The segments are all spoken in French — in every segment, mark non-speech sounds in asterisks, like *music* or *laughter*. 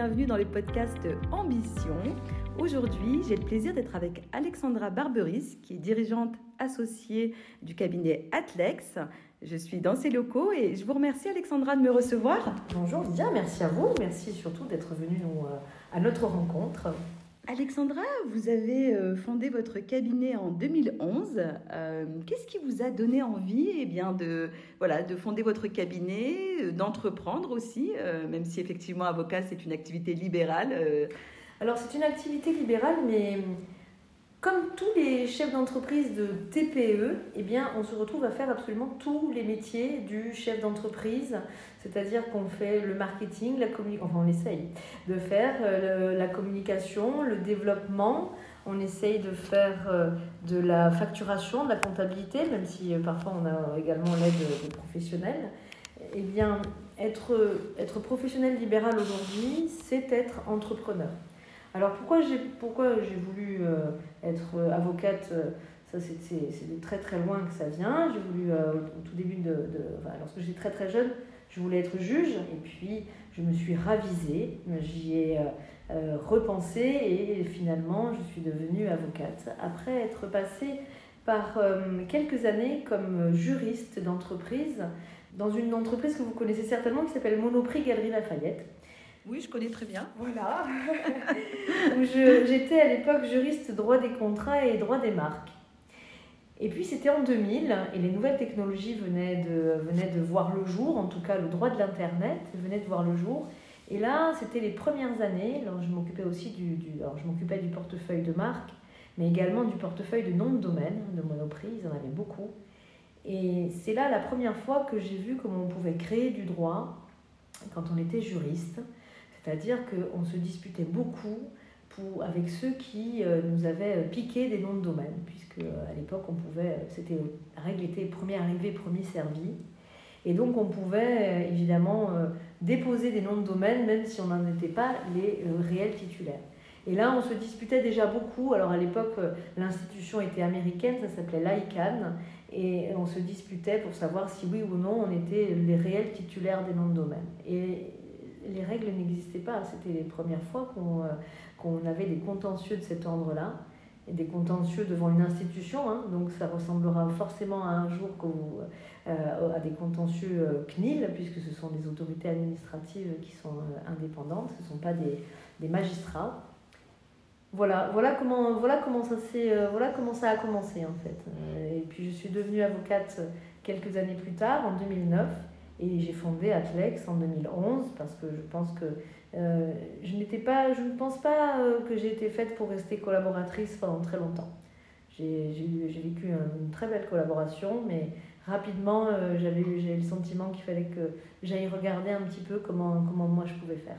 bienvenue dans le podcast Ambition. Aujourd'hui, j'ai le plaisir d'être avec Alexandra Barberis, qui est dirigeante associée du cabinet Atlex. Je suis dans ses locaux et je vous remercie Alexandra de me recevoir. Bonjour Lydia, merci à vous, merci surtout d'être venue euh, à notre rencontre. Alexandra, vous avez euh, fondé votre cabinet en 2011. Euh, qu'est-ce qui vous a donné envie eh bien, de, voilà, de fonder votre cabinet, euh, d'entreprendre aussi, même si effectivement avocat c'est une activité libérale Alors c'est une activité libérale, mais comme tous les chefs d'entreprise de TPE, eh bien, on se retrouve à faire absolument tous les métiers du chef d'entreprise. C'est-à-dire qu'on fait le marketing, la communication, enfin on essaye de faire euh, la communication, le développement, on essaye de faire euh, de la facturation, de la comptabilité, même si euh, parfois on a également l'aide de professionnels. Eh bien, être, être professionnel libéral aujourd'hui, c'est être entrepreneur. Alors pourquoi j'ai voulu euh, être euh, avocate euh, ça c'est de très très loin que ça vient. J'ai voulu au tout début de, enfin, lorsque j'étais très très jeune, je voulais être juge et puis je me suis ravisée, j'y ai repensé et finalement je suis devenue avocate après être passée par quelques années comme juriste d'entreprise dans une entreprise que vous connaissez certainement qui s'appelle Monoprix Galerie Lafayette. Oui, je connais très bien. Voilà. *laughs* J'étais à l'époque juriste droit des contrats et droit des marques. Et puis c'était en 2000 et les nouvelles technologies venaient de, venaient de voir le jour, en tout cas le droit de l'Internet venait de voir le jour. Et là, c'était les premières années, alors je m'occupais aussi du, alors je m'occupais du portefeuille de marque, mais également du portefeuille de nom de domaine, de Monoprix, ils en avaient beaucoup. Et c'est là la première fois que j'ai vu comment on pouvait créer du droit quand on était juriste. C'est-à-dire qu'on se disputait beaucoup avec ceux qui euh, nous avaient piqué des noms de domaine, puisque euh, à l'époque, on pouvait, c'était, la règle était premier arrivé, premier servi. Et donc, on pouvait euh, évidemment déposer des noms de domaine, même si on n'en était pas les réels titulaires. Et là, on se disputait déjà beaucoup. Alors, à l'époque, l'institution était américaine, ça s'appelait l'ICANN, et on se disputait pour savoir si oui ou non on était les réels titulaires des noms de domaine. Les règles n'existaient pas. C'était les premières fois qu'on euh, qu'on avait des contentieux de cet ordre-là, et des contentieux devant une institution. Hein. donc ça ressemblera forcément à un jour euh, à des contentieux euh, CNIL, puisque ce sont des autorités administratives qui sont indépendantes, ce ne sont pas des, des, magistrats. Voilà, voilà, comment, voilà, comment ça voilà comment ça a commencé en fait. et puis je suis devenue avocate quelques années plus tard, en 2009. Et j'ai fondé Atlex en 2011 parce que je pense que euh, je ne pense pas euh, que j'ai été faite pour rester collaboratrice pendant très longtemps. J'ai vécu une très belle collaboration, mais rapidement, euh, j'avais eu le sentiment qu'il fallait que j'aille regarder un petit peu comment, comment moi je pouvais faire.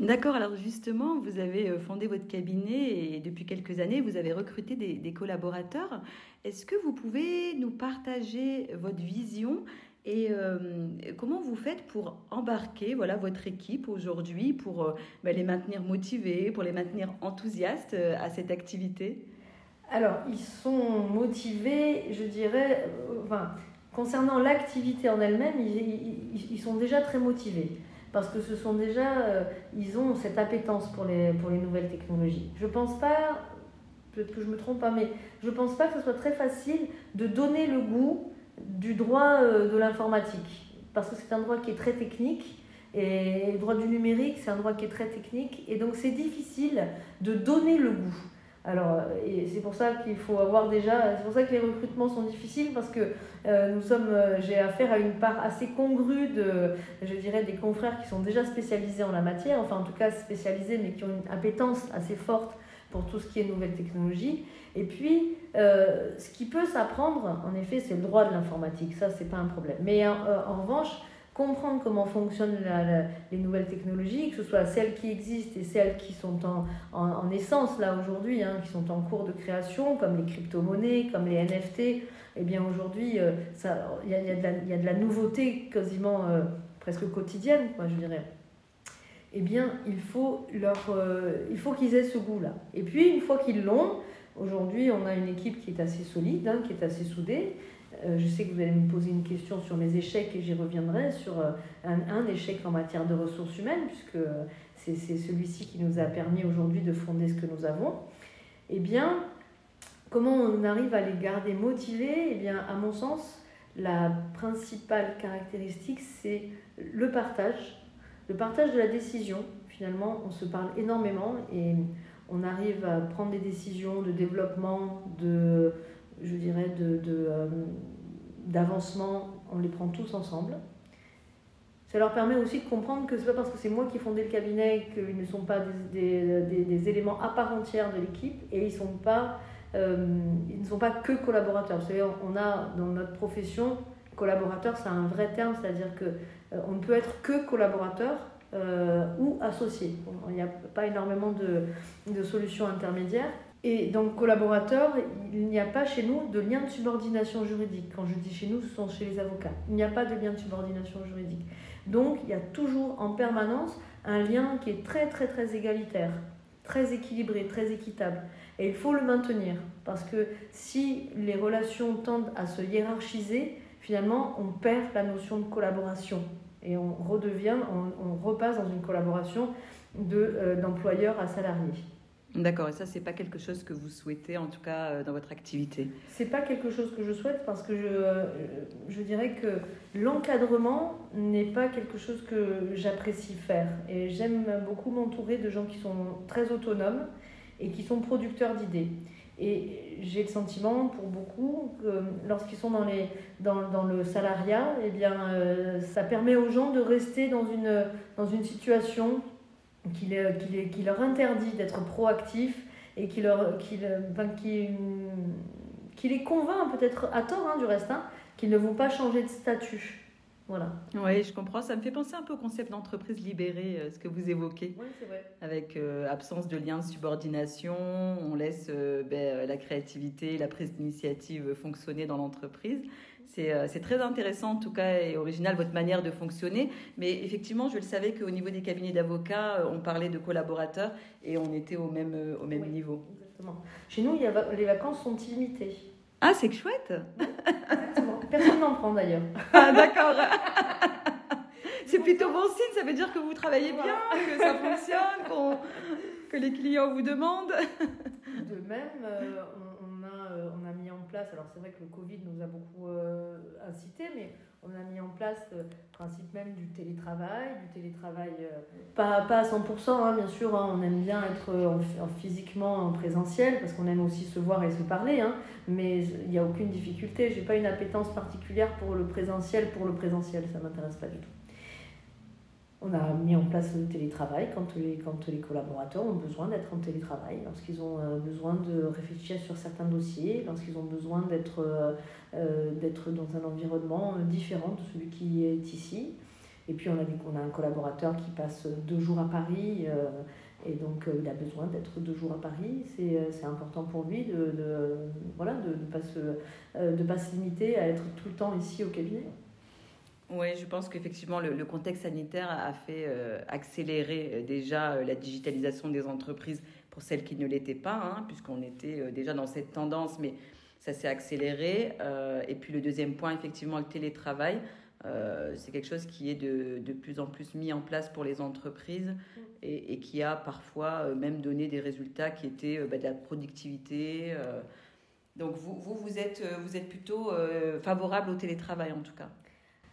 D'accord, alors justement, vous avez fondé votre cabinet et depuis quelques années, vous avez recruté des, des collaborateurs. Est-ce que vous pouvez nous partager votre vision et euh, comment vous faites pour embarquer voilà, votre équipe aujourd'hui, pour euh, bah, les maintenir motivés, pour les maintenir enthousiastes euh, à cette activité? Alors, ils sont motivés, je dirais, enfin, concernant l'activité en elle-même, ils, sont déjà très motivés. Parce que ce sont déjà, ils ont cette appétence pour les, pour les nouvelles technologies. Je pense pas, peut-être que je me trompe pas, mais je pense pas que ce soit très facile de donner le goût du droit euh, de l'informatique, parce que c'est un droit qui est très technique, et le droit du numérique, c'est un droit qui est très technique, et donc c'est difficile de donner le goût. Alors, euh, c'est pour ça qu'il faut avoir déjà, c'est pour ça que les recrutements sont difficiles parce que euh, nous sommes, j'ai affaire à une part assez congrue de, je dirais, des confrères qui sont déjà spécialisés en la matière, enfin en tout cas spécialisés, mais qui ont une appétence assez forte pour tout ce qui est nouvelles technologies. Et puis, euh, ce qui peut s'apprendre, en effet, c'est le droit de l'informatique. Ça, c'est pas un problème. Mais en, euh, revanche, comprendre comment fonctionnent les nouvelles technologies, que ce soit celles qui existent et celles qui sont en, en, essence là aujourd'hui, hein, qui sont en cours de création, comme les crypto-monnaies, comme les NFT, eh bien aujourd'hui, euh, il y, y, a de la nouveauté quasiment presque quotidienne, quoi, je dirais eh bien, il faut, euh, faut qu'ils aient ce goût-là. Et puis, une fois qu'ils l'ont, aujourd'hui, on a une équipe qui est assez solide, hein, qui est assez soudée. Euh, je sais que vous allez me poser une question sur mes échecs et j'y reviendrai sur euh, un, échec en matière de ressources humaines, puisque c'est celui-ci qui nous a permis aujourd'hui de fonder ce que nous avons. Eh bien, comment on arrive à les garder motivés? Eh bien, à mon sens, la principale caractéristique, c'est le partage, le partage de la décision. Finalement, on se parle énormément et on arrive à prendre des décisions de développement, de, je dirais, de, euh, d'avancement, on les prend tous ensemble. Ça leur permet aussi de comprendre que ce n'est pas parce que c'est moi qui ai fondé le cabinet qu'ils ne sont pas des, éléments à part entière de l'équipe et ils, sont pas, euh, ils ne sont pas que collaborateurs. Vous savez, on a dans notre profession, collaborateur, c'est un vrai terme, c'est-à-dire que euh, on ne peut être que collaborateur euh, ou associé. Il n'y a pas énormément de, de solutions intermédiaires. Et donc collaborateur, il n'y a pas chez nous de lien de subordination juridique. Quand je dis chez nous, ce sont chez les avocats. Il n'y a pas de lien de subordination juridique. Donc il y a toujours en permanence un lien qui est très très très égalitaire, très équilibré, très équitable. Et il faut le maintenir parce que si les relations tendent à se hiérarchiser, finalement on perd la notion de collaboration et on redevient, on, repasse dans une collaboration euh, d'employeur à salarié. D'accord, et ça, c'est pas quelque chose que vous souhaitez, en tout cas, euh, dans votre activité? C'est pas quelque chose que je souhaite parce que je, euh, je dirais que l'encadrement n'est pas quelque chose que j'apprécie faire. Et j'aime beaucoup m'entourer de gens qui sont très autonomes et qui sont producteurs d'idées. Et j'ai le sentiment, pour beaucoup, que lorsqu'ils sont dans, les, dans, dans, le salariat, eh bien, euh, ça permet aux gens de rester dans une, dans une situation qui, qui, qui leur interdit d'être proactifs et qui, leur, qui, enfin, les convainc, peut-être à tort hein, du reste, hein, qu'ils ne vont pas changer de statut. Voilà. Oui, je comprends. Ça me fait penser un peu au concept d'entreprise libérée, euh, ce que vous évoquez. Oui, c'est vrai. Avec euh, absence de lien de subordination, on laisse euh, ben, la créativité, la prise d'initiative fonctionner dans l'entreprise. C'est très intéressant, en tout cas, et original, votre manière de fonctionner. Mais effectivement, je le savais qu'au niveau des cabinets d'avocats, on parlait de collaborateurs et on était au même, au même niveau. Exactement. Chez nous, il y a, les vacances sont illimitées. Ah, c'est que chouette Exactement. Personne n'en prend d'ailleurs. Ah, d'accord. c'est plutôt bon signe, ça veut dire que vous travaillez bien, que ça fonctionne, que les clients vous demandent. De même, euh, on, a, euh, on a mis en place, alors c'est vrai que le Covid nous a beaucoup euh, incité, mais on a mis en place le principe même du télétravail, du télétravail pas, pas à 100%, hein, bien sûr, hein, on aime bien être physiquement en présentiel parce qu'on aime aussi se voir et se parler, hein, mais il n'y a aucune difficulté. Je n'ai pas une appétence particulière pour le présentiel, pour le présentiel, ça ne m'intéresse pas du tout. On a mis en place le télétravail quand les, les collaborateurs ont besoin d'être en télétravail, lorsqu'ils ont euh, besoin de réfléchir sur certains dossiers, lorsqu'ils ont besoin d'être euh, euh, dans un environnement différent de celui qui est ici. Et puis on a, a un collaborateur qui passe deux jours à Paris et donc il a besoin d'être deux jours à Paris. C'est important pour lui de de pas se limiter à être tout le temps ici au cabinet. Oui, je pense qu'effectivement, le, contexte sanitaire a fait euh, accélérer euh, déjà euh, la digitalisation des entreprises pour celles qui ne l'étaient pas, hein, puisqu'on était déjà dans cette tendance, mais ça s'est accéléré. et puis le deuxième point, effectivement, le télétravail. c'est quelque chose qui est de, de, plus en plus mis en place pour les entreprises et, et qui a parfois même donné des résultats qui étaient bah, de la productivité. donc vous, vous, vous, êtes, vous êtes plutôt favorable au télétravail en tout cas?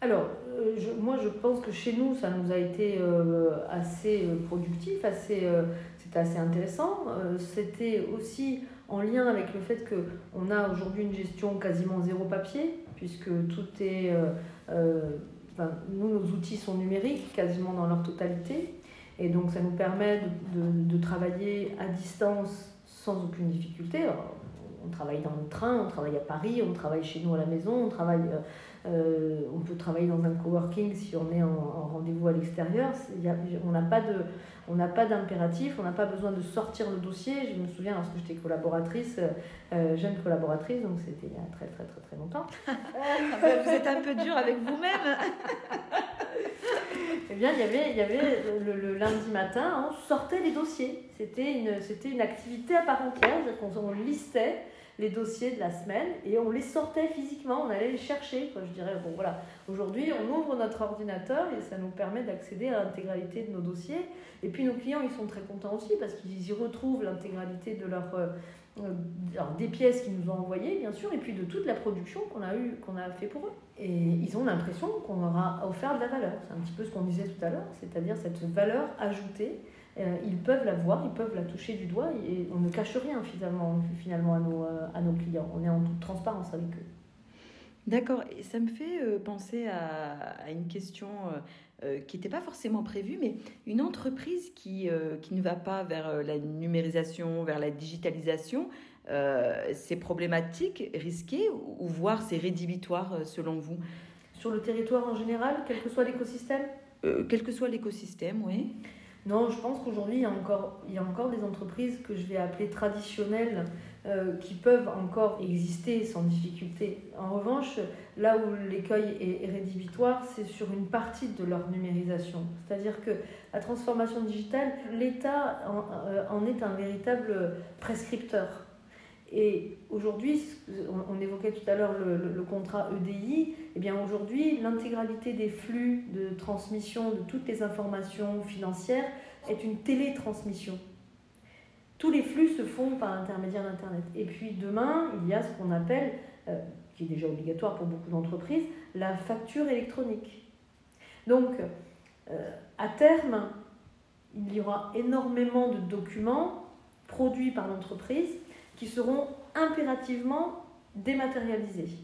Alors, euh, moi je pense que chez nous, ça nous a été euh, assez euh, productif, assez, c'était assez intéressant. c'était aussi en lien avec le fait qu'on a aujourd'hui une gestion quasiment zéro papier, puisque tout est... Nous, nos outils sont numériques quasiment dans leur totalité. Et donc, ça nous permet de, travailler à distance sans aucune difficulté. on travaille dans le train, on travaille à Paris, on travaille chez nous à la maison, on travaille euh, on peut travailler dans un coworking si on est en, rendez-vous à l'extérieur. On n'a pas de, on n'a pas d'impératif, on n'a pas besoin de sortir le dossier. Je me souviens lorsque j'étais collaboratrice, euh, jeune collaboratrice, donc c'était il y a très très très très longtemps. *laughs* Vous êtes un peu dur avec vous-même. *laughs* eh bien, il y avait, il y avait le, lundi matin, on sortait les dossiers. C'était une, c'était une activité à part entière, on, on listait les dossiers de la semaine et on les sortait physiquement, on allait les chercher. Je dirais, bon voilà, aujourd'hui on ouvre notre ordinateur et ça nous permet d'accéder à l'intégralité de nos dossiers. Et puis nos clients, ils sont très contents aussi parce qu'ils y retrouvent l'intégralité de leur... Euh, euh, des pièces qu'ils nous ont envoyées, bien sûr, et puis de toute la production qu'on a, eu, qu'on a fait pour eux. Et ils ont l'impression qu'on leur a offert de la valeur. C'est un petit peu ce qu'on disait tout à l'heure, c'est-à-dire cette valeur ajoutée. Euh, ils peuvent la voir, ils peuvent la toucher du doigt, et on ne cache rien finalement, finalement à, nos, euh, à nos clients. On est en toute transparence avec eux. D'accord, et ça me fait penser à, à une question euh, qui n'était pas forcément prévu, mais une entreprise qui, euh, qui ne va pas vers euh, la numérisation, vers la digitalisation, c'est problématique, risqué, ou voire c'est rédhibitoire selon vous? Sur le territoire en général, quel que soit l'écosystème? Quel que soit l'écosystème, oui. Non, je pense qu'aujourd'hui, il, y a encore, il y a encore des entreprises que je vais appeler traditionnelles euh, qui peuvent encore exister sans difficulté. En revanche, là où l'écueil est, rédhibitoire, c'est sur une partie de leur numérisation. C'est-à-dire que la transformation digitale, l'État en, euh, en, est un véritable prescripteur. Et aujourd'hui, on, évoquait tout à l'heure le, contrat EDI, et eh bien aujourd'hui, l'intégralité des flux de transmission de toutes les informations financières est une télétransmission tous les flux se font par l'intermédiaire d'Internet. Et puis demain, il y a ce qu'on appelle, euh, qui est déjà obligatoire pour beaucoup d'entreprises, la facture électronique. Donc, euh, à terme, il y aura énormément de documents produits par l'entreprise qui seront impérativement dématérialisés.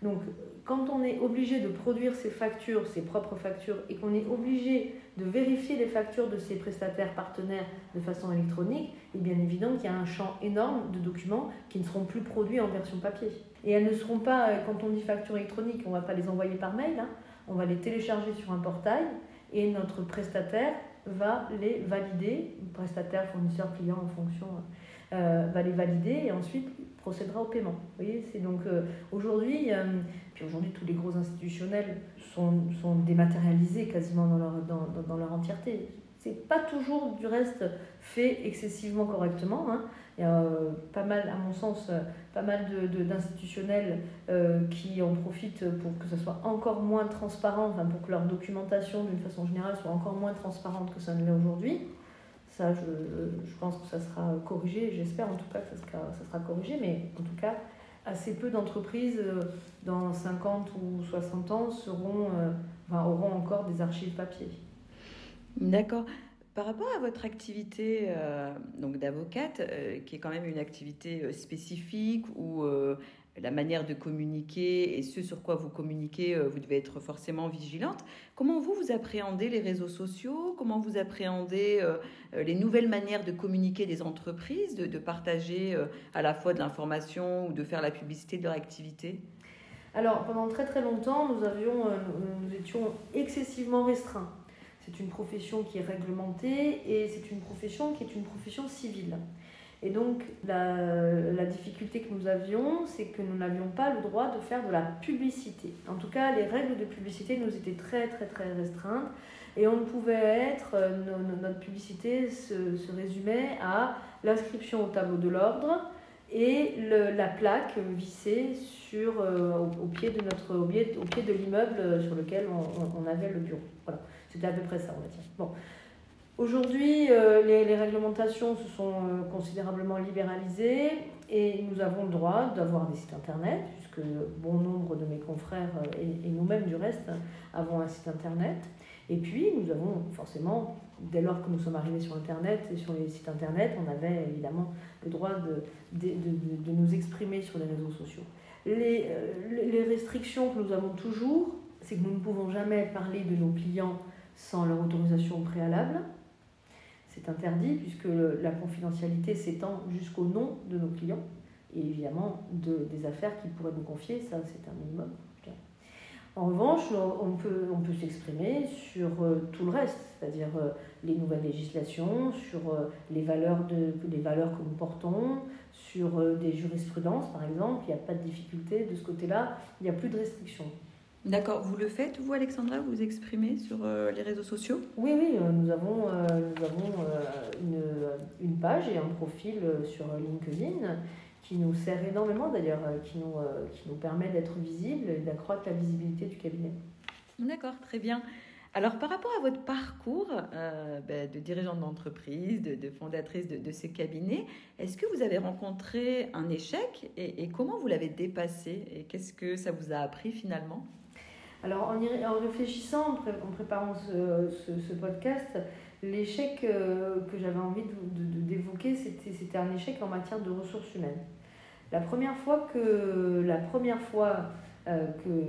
Donc, quand on est obligé de produire ses factures, ses propres factures, et qu'on est obligé de vérifier les factures de ses prestataires partenaires de façon électronique, il est bien évident qu'il y a un champ énorme de documents qui ne seront plus produits en version papier. Et elles ne seront pas, euh, quand on dit facture électronique, on ne va pas les envoyer par mail, hein. on va les télécharger sur un portail et notre prestataire va les valider, prestataire, fournisseur, client en fonction, euh, va les valider et ensuite procédera au paiement. Vous voyez, c'est donc euh, aujourd'hui, euh, puis aujourd'hui tous les gros institutionnels sont, dématérialisés quasiment dans leur, dans, dans leur entièreté. C'est pas toujours du reste fait excessivement correctement. Hein. Il y a pas mal, à mon sens, pas mal d'institutionnels qui en profitent pour que ça soit encore moins transparent, enfin pour que leur documentation d'une façon générale soit encore moins transparente que ça ne l'est aujourd'hui. Ça, je, je, pense que ça sera corrigé, j'espère en tout cas que ça sera, corrigé, mais en tout cas, assez peu d'entreprises euh, dans 50 ou 60 ans seront, euh, enfin, auront encore des archives papier. D'accord. Par rapport à votre activité euh, d'avocate, qui est quand même une activité spécifique où la manière de communiquer et ce sur quoi vous communiquez, euh, vous devez être forcément vigilante. Comment vous, vous appréhendez les réseaux sociaux? Comment vous appréhendez euh, euh, les nouvelles manières de communiquer des entreprises, de, partager à la fois de l'information ou de faire la publicité de leur activité? Alors, pendant très très longtemps, nous, avions, nous étions excessivement restreints. C'est une profession qui est réglementée et c'est une profession qui est une profession civile. Et donc, la, difficulté que nous avions, c'est que nous n'avions pas le droit de faire de la publicité. En tout cas, les règles de publicité nous étaient très, très, très restreintes. Et on ne pouvait être, euh, notre publicité se, résumait à l'inscription au tableau de l'ordre et la plaque vissée sur, euh, au, pied de notre, au pied, de l'immeuble sur lequel on, on, avait le bureau. Voilà, c'était à peu près ça, on va dire. Bon. Aujourd'hui, euh, les, réglementations se sont euh, considérablement libéralisées et nous avons le droit d'avoir des sites internet, puisque bon nombre de mes confrères euh, et, nous-mêmes du reste avons un site internet. Et puis, nous avons forcément, dès lors que nous sommes arrivés sur internet et sur les sites internet, on avait évidemment le droit de, de, de, nous exprimer sur les réseaux sociaux. Les, les restrictions que nous avons toujours, c'est que nous ne pouvons jamais parler de nos clients sans leur autorisation préalable c'est interdit puisque la confidentialité s'étend jusqu'au nom de nos clients et évidemment de, des affaires qu'ils pourraient nous confier, ça c'est un minimum. En revanche, on peut, s'exprimer sur euh, tout le reste, c'est-à-dire euh, les nouvelles législations, sur euh, les, valeurs les valeurs que nous portons, sur des jurisprudences par exemple. Il n'y a pas de difficulté de ce côté-là, il n'y a plus de restrictions. D'accord, vous le faites, vous Alexandra, vous vous exprimez sur euh, les réseaux sociaux? Oui, oui, euh, nous avons, euh, nous avons une, une, page et un profil sur LinkedIn qui nous sert énormément d'ailleurs, qui, nous, qui nous permet d'être visible et d'accroître la visibilité du cabinet. D'accord, très bien. Alors, par rapport à votre parcours euh, ben, de dirigeante d'entreprise, de, fondatrice de, ce cabinet, est-ce que vous avez rencontré un échec et, comment vous l'avez dépassé? Et qu'est-ce que ça vous a appris finalement? Alors, en, réfléchissant, en, préparant ce, podcast, l'échec euh, que j'avais envie d'évoquer, c'était un échec en matière de ressources humaines. La première fois que, euh,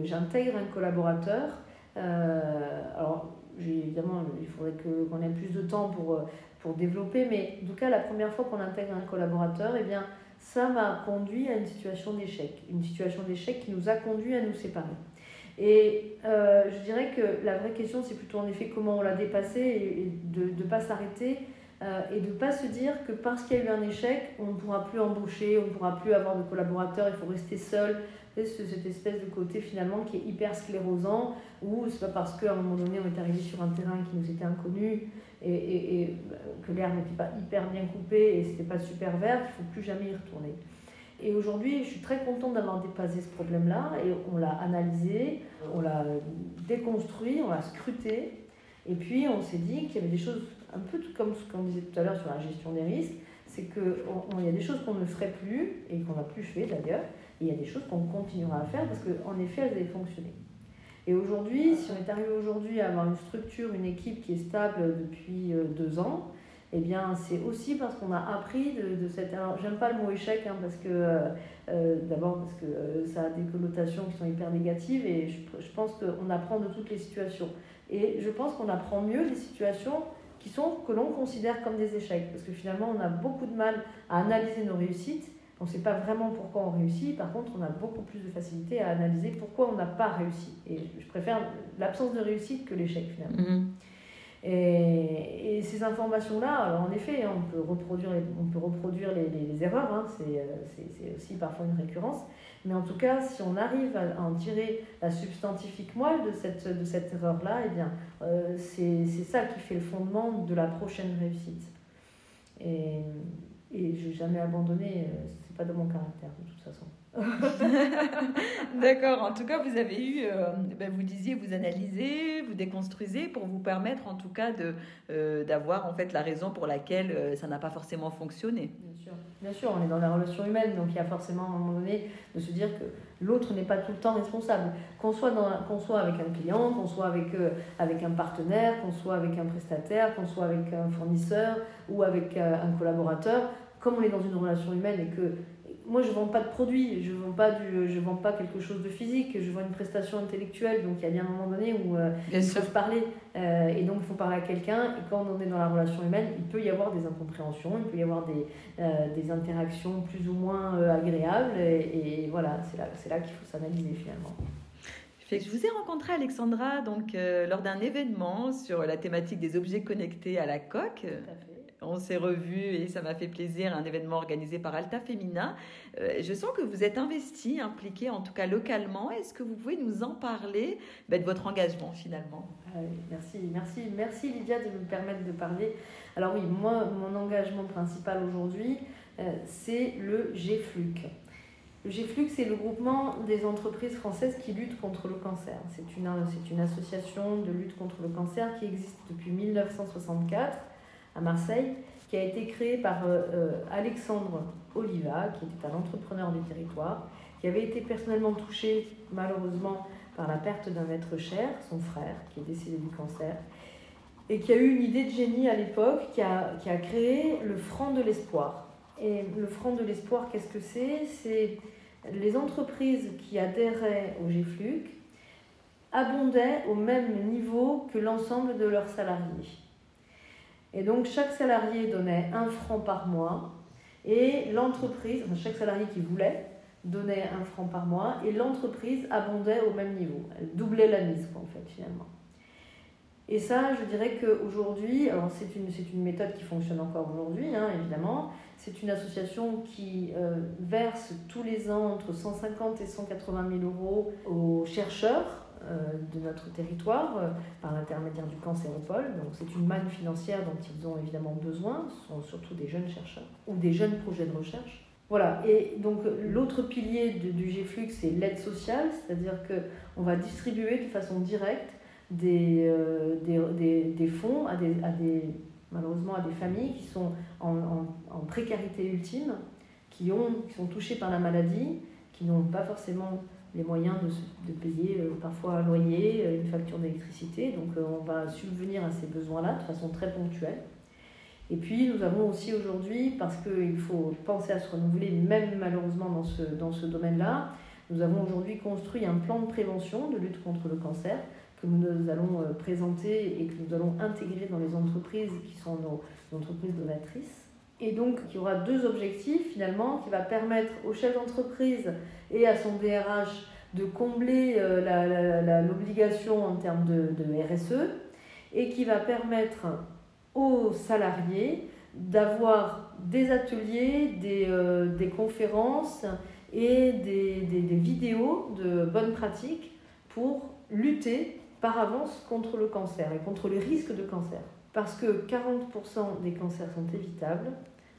j'intègre un collaborateur, euh, alors, évidemment, il faudrait qu'on ait plus de temps pour, pour développer, mais en tout cas, la première fois qu'on intègre un collaborateur, eh ça m'a conduit à une situation d'échec. Une situation d'échec qui nous a conduit à nous séparer. Et euh, je dirais que la vraie question, c'est plutôt en effet comment on l'a dépassé et, de ne pas s'arrêter et de ne pas se dire que parce qu'il y a eu un échec, on ne pourra plus embaucher, on ne pourra plus avoir de collaborateurs, il faut rester seul, cette espèce de côté finalement qui est hyper sclérosant, où c'est pas parce qu'à un moment donné on est arrivé sur un terrain qui nous était inconnu et, euh, que l'herbe n'était pas hyper bien coupée et c'était pas super vert qu'il faut plus jamais y retourner. Et aujourd'hui, je suis très contente d'avoir dépassé ce problème-là et on l'a analysé, on l'a déconstruit, on l'a scruté. Et puis on s'est dit qu'il y avait des choses, un peu comme ce qu'on disait tout à l'heure sur la gestion des risques, c'est qu'il y a des choses qu'on ne ferait plus et qu'on n'a plus fait d'ailleurs, et il y a des choses qu'on continuera à faire parce qu'en effet, elles avaient fonctionné. Et aujourd'hui, si on est arrivé aujourd'hui à avoir une structure, une équipe qui est stable depuis euh, deux ans, eh bien, c'est aussi parce qu'on a appris de, cette. Alors, j'aime pas le mot échec, hein, parce que, euh, euh, d'abord, parce que ça a des connotations qui sont hyper négatives, et je, pense qu'on apprend de toutes les situations. Et je pense qu'on apprend mieux des situations qui sont, que l'on considère comme des échecs, parce que finalement, on a beaucoup de mal à analyser nos réussites on ne sait pas vraiment pourquoi on réussit, par contre, on a beaucoup plus de facilité à analyser pourquoi on n'a pas réussi. Et je préfère l'absence de réussite que l'échec finalement. Mhm. Et, ces informations-là, en effet, hein, on peut reproduire les, on peut reproduire les, erreurs, hein, euh, c'est aussi parfois une récurrence, mais en tout cas, si on arrive à, en tirer la substantifique moelle de cette, de cette erreur-là, eh bien, euh, c'est ça qui fait le fondement de la prochaine réussite. Et, et je n'ai jamais abandonné euh, pas de mon caractère de toute façon. *laughs* D'accord. En tout cas, vous avez eu, euh, ben, vous disiez, vous analysez, vous déconstruisez pour vous permettre, en tout cas, euh, d'avoir en fait la raison pour laquelle euh, ça n'a pas forcément fonctionné. Bien sûr. Bien sûr, on est dans la relation humaine, donc il y a forcément à un moment donné de se dire que l'autre n'est pas tout le temps responsable. Qu'on soit, soit avec un client, qu'on soit avec, avec un partenaire, qu'on soit avec un prestataire, qu'on soit avec un fournisseur ou avec un collaborateur, comme on est dans une relation humaine et que moi je vends pas de produit, je vends pas du, je vends pas quelque chose de physique, je vends une prestation intellectuelle. Donc il y a bien un moment donné où euh, il faut se parler euh, et donc il faut parler à quelqu'un. Et quand on est dans la relation humaine, il peut y avoir des incompréhensions, il peut y avoir des, euh, des interactions plus ou moins agréables. Et, voilà, c'est là, c'est là qu'il faut s'analyser finalement. je vous ai rencontré Alexandra donc lors d'un événement sur la thématique des objets connectés à la coque. Tout à fait on s'est revus et ça m'a fait plaisir, un événement organisé par Alta Femina. Euh, je sens que vous êtes investi, impliqué en tout cas localement. Est-ce que vous pouvez nous en parler ben, de votre engagement finalement? Ah Merci, merci, merci Lydia de me permettre de parler. Alors oui, mon engagement principal aujourd'hui, euh, c'est le GFLUC. Le GFLUC, c'est le groupement des entreprises françaises qui luttent contre le cancer. C'est une, une association de lutte contre le cancer qui existe depuis 1964 à Marseille, qui a été créé par euh, euh, Alexandre Oliva, qui était un entrepreneur du territoire, qui avait été personnellement touché malheureusement par la perte d'un être cher, son frère, qui est décédé du cancer, et qui a eu une idée de génie à l'époque, qui a, qui a créé le franc de l'espoir. Et le franc de l'espoir, qu'est-ce que c'est? C'est les entreprises qui adhéraient au GFLUC abondaient au même niveau que l'ensemble de leurs salariés. Et donc chaque salarié donnait un franc par mois et l'entreprise, enfin, chaque salarié qui voulait donnait un franc par mois et l'entreprise abondait au même niveau. Elle doublait la mise en fait finalement. Et ça, je dirais qu'aujourd'hui, alors c'est une, méthode qui fonctionne encore aujourd'hui, hein, évidemment. C'est une association qui euh, verse tous les ans entre 150 et 180 000 euros aux chercheurs de notre territoire euh, par l'intermédiaire du cancéropole. Donc c'est une manne financière dont ils ont évidemment besoin. Ce sont surtout des jeunes chercheurs ou des jeunes projets de recherche. Voilà, et donc l'autre pilier du GFlux, c'est l'aide sociale, c'est-à-dire qu'on va distribuer de façon directe des, euh, des, des, fonds à des, à des, malheureusement à des familles qui sont en, en, précarité ultime, qui, ont, qui sont touchées par la maladie, qui n'ont pas forcément les moyens de, payer euh, parfois un loyer, euh, une facture d'électricité. Donc on va subvenir à ces besoins-là de façon très ponctuelle. Et puis nous avons aussi aujourd'hui, parce qu'il faut penser à se renouveler, même malheureusement dans ce, dans ce domaine-là, nous avons aujourd'hui construit un plan de prévention de lutte contre le cancer que nous allons euh, présenter et que nous allons intégrer dans les entreprises qui sont nos, entreprises donatrices. Et donc, il y aura deux objectifs finalement qui va permettre au chef d'entreprise et à son DRH de combler euh, l'obligation en termes de, RSE et qui va permettre aux salariés d'avoir des ateliers, des, euh, conférences et des, des, vidéos de bonnes pratiques pour lutter par avance contre le cancer et contre les risques de cancer. Parce que 40% des cancers sont évitables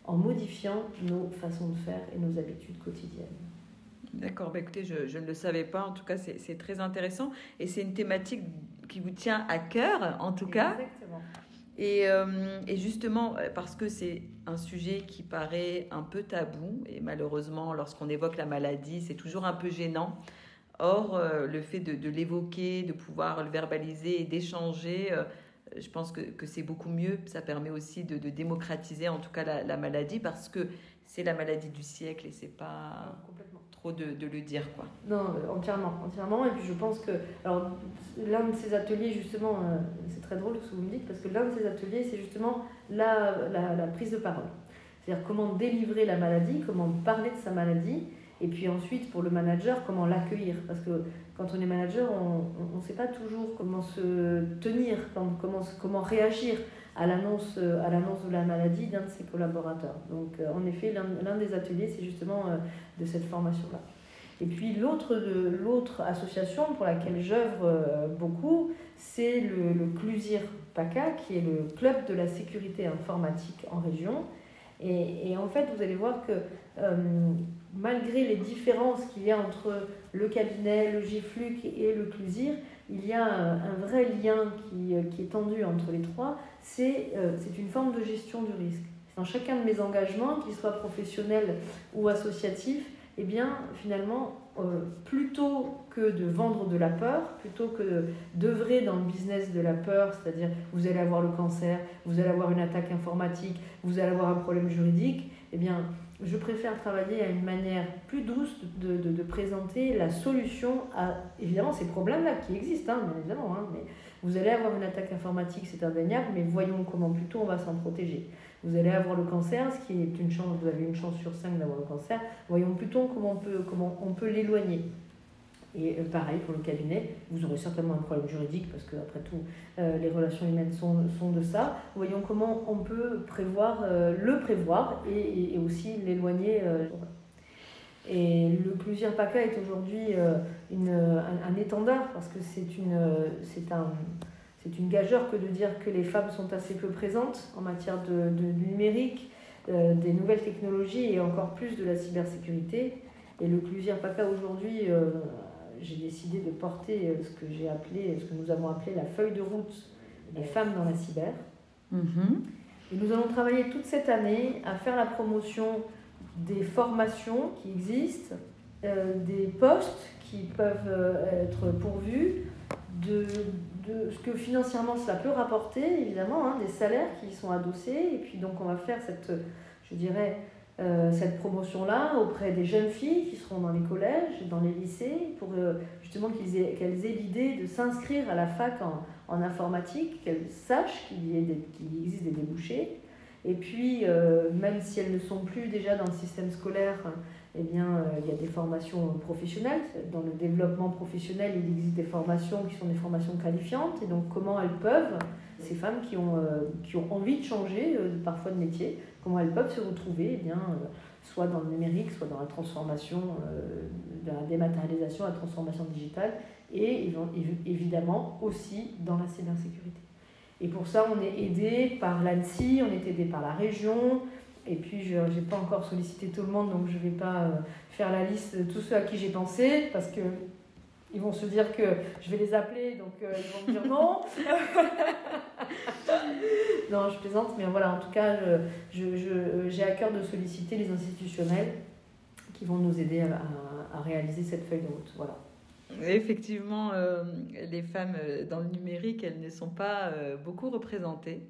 en modifiant nos façons de faire et nos habitudes quotidiennes. D'accord, bah écoutez, je, je, ne le savais pas, en tout cas c'est très intéressant et c'est une thématique qui vous tient à cœur, en tout cas. Exactement. Et, euh, et, justement, euh, parce que c'est un sujet qui paraît un peu tabou, et malheureusement, lorsqu'on évoque la maladie, c'est toujours un peu gênant. Or, euh, le fait de, de l'évoquer, de pouvoir le verbaliser et d'échanger, je pense que, que c'est beaucoup mieux. Ça permet aussi de, de démocratiser en tout cas la, la maladie, parce que c'est la maladie du siècle et c'est pas trop de, de, le dire quoi. Non, entièrement, entièrement. Et puis je pense que alors l'un de ces ateliers justement, euh, c'est très drôle ce que vous me dites parce que l'un de ces ateliers c'est justement la, la, la, prise de parole. C'est-à-dire comment délivrer la maladie, comment parler de sa maladie, et puis ensuite pour le manager comment l'accueillir? Parce que quand on est manager, on ne sait pas toujours comment se tenir, comment, comment réagir à l'annonce de la maladie d'un de ses collaborateurs. Donc euh, en effet, l'un des ateliers, c'est justement euh, de cette formation-là. Et puis l'autre l'autre association pour laquelle j'œuvre euh, beaucoup, c'est le, le CLUSIR PACA, qui est le club de la sécurité informatique en région. Et, et en fait, vous allez voir que malgré les différences qu'il y a entre le cabinet, le GIFLUC et le CLUSIR, il y a un, vrai lien qui, qui, est tendu entre les trois, c'est euh, une forme de gestion du risque. Dans chacun de mes engagements, qu'ils soient professionnels ou associatifs, eh bien, finalement, euh, plutôt que de vendre de la peur, plutôt que d'œuvrer dans le business de la peur, c'est-à-dire vous allez avoir le cancer, vous allez avoir une attaque informatique, vous allez avoir un problème juridique, eh bien, je préfère travailler à une manière plus douce de, présenter la solution à, évidemment, ces problèmes-là qui existent, hein, bien évidemment, hein, mais vous allez avoir une attaque informatique, c'est indéniable, mais voyons comment plutôt on va s'en protéger. Vous allez avoir le cancer, ce qui est une chance, vous avez une chance sur cinq d'avoir le cancer, voyons plutôt comment peut, comment on peut l'éloigner. Et euh, pareil pour le cabinet, vous aurez certainement un problème juridique parce que après tout, euh, les relations humaines sont, de ça. Voyons comment on peut prévoir, euh, le prévoir et, aussi l'éloigner. Et le Plusieurs PACA est aujourd'hui un, étendard parce que c'est une, c'est un, une gageure que de dire que les femmes sont assez peu présentes en matière de, de numérique, des nouvelles technologies et encore plus de la cybersécurité. Et le Plusieurs PACA aujourd'hui j'ai décidé de porter euh, ce que j'ai appelé, ce que nous avons appelé la feuille de route des femmes dans la cyber. Mhm. Et nous allons travailler toute cette année à faire la promotion des formations qui existent, euh, des postes qui peuvent euh, être pourvus, de, de, ce que financièrement cela peut rapporter, évidemment, hein, des salaires qui sont adossés. Et puis donc on va faire cette, je dirais, euh, cette promotion-là auprès des jeunes filles qui seront dans les collèges, dans les lycées, pour euh, justement qu'elles aient, l'idée de s'inscrire à la fac en, en informatique, qu'elles sachent qu'il qu existe des débouchés. Et puis, euh, même si elles ne sont plus déjà dans le système scolaire, eh bien, il y a des formations professionnelles. Dans le développement professionnel, il existe des formations qui sont des formations qualifiantes. Et donc, comment elles peuvent, ces femmes qui ont, qui ont envie de changer parfois de métier, comment elles peuvent se retrouver, eh bien, euh, soit dans le numérique, soit dans la transformation, euh, de la dématérialisation, la transformation digitale, et évidemment aussi dans la cybersécurité. Et pour ça, on est aidé par l'ANSI, on est aidé par la région, Et puis, je n'ai pas encore sollicité tout le monde, donc je ne vais pas euh, faire la liste de tous ceux à qui j'ai pensé, parce que ils vont se dire que je vais les appeler, donc euh, ils vont me dire non. *laughs* non, je plaisante, mais voilà, en tout cas, j'ai je, je, à cœur de solliciter les institutionnels qui vont nous aider à, à, réaliser cette feuille de route. Voilà. Effectivement, euh, les femmes dans le numérique, elles ne sont pas beaucoup représentées.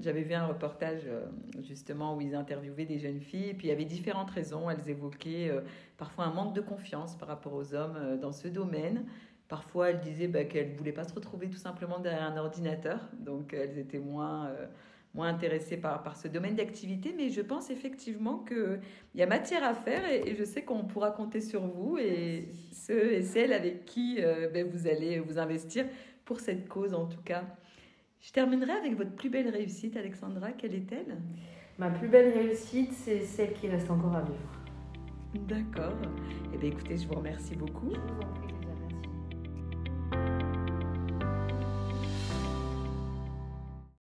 J'avais vu un reportage euh, justement où ils interviewaient des jeunes filles, et puis il y avait différentes raisons. Elles évoquaient euh, parfois un manque de confiance par rapport aux hommes euh, dans ce domaine. Parfois, elles disaient bah, qu'elles ne voulaient pas se retrouver tout simplement derrière un ordinateur, donc elles étaient moins, moins intéressées par, par ce domaine d'activité. Mais je pense effectivement qu'il y a matière à faire et, je sais qu'on pourra compter sur vous et ceux et celles avec qui ben, vous allez vous investir pour cette cause en tout cas. Je terminerai avec votre plus belle réussite, Alexandra. Quelle est-elle? Ma plus belle réussite, c'est celle qui reste encore à vivre. D'accord. Eh bien, écoutez, je vous remercie beaucoup. Je vous en prie.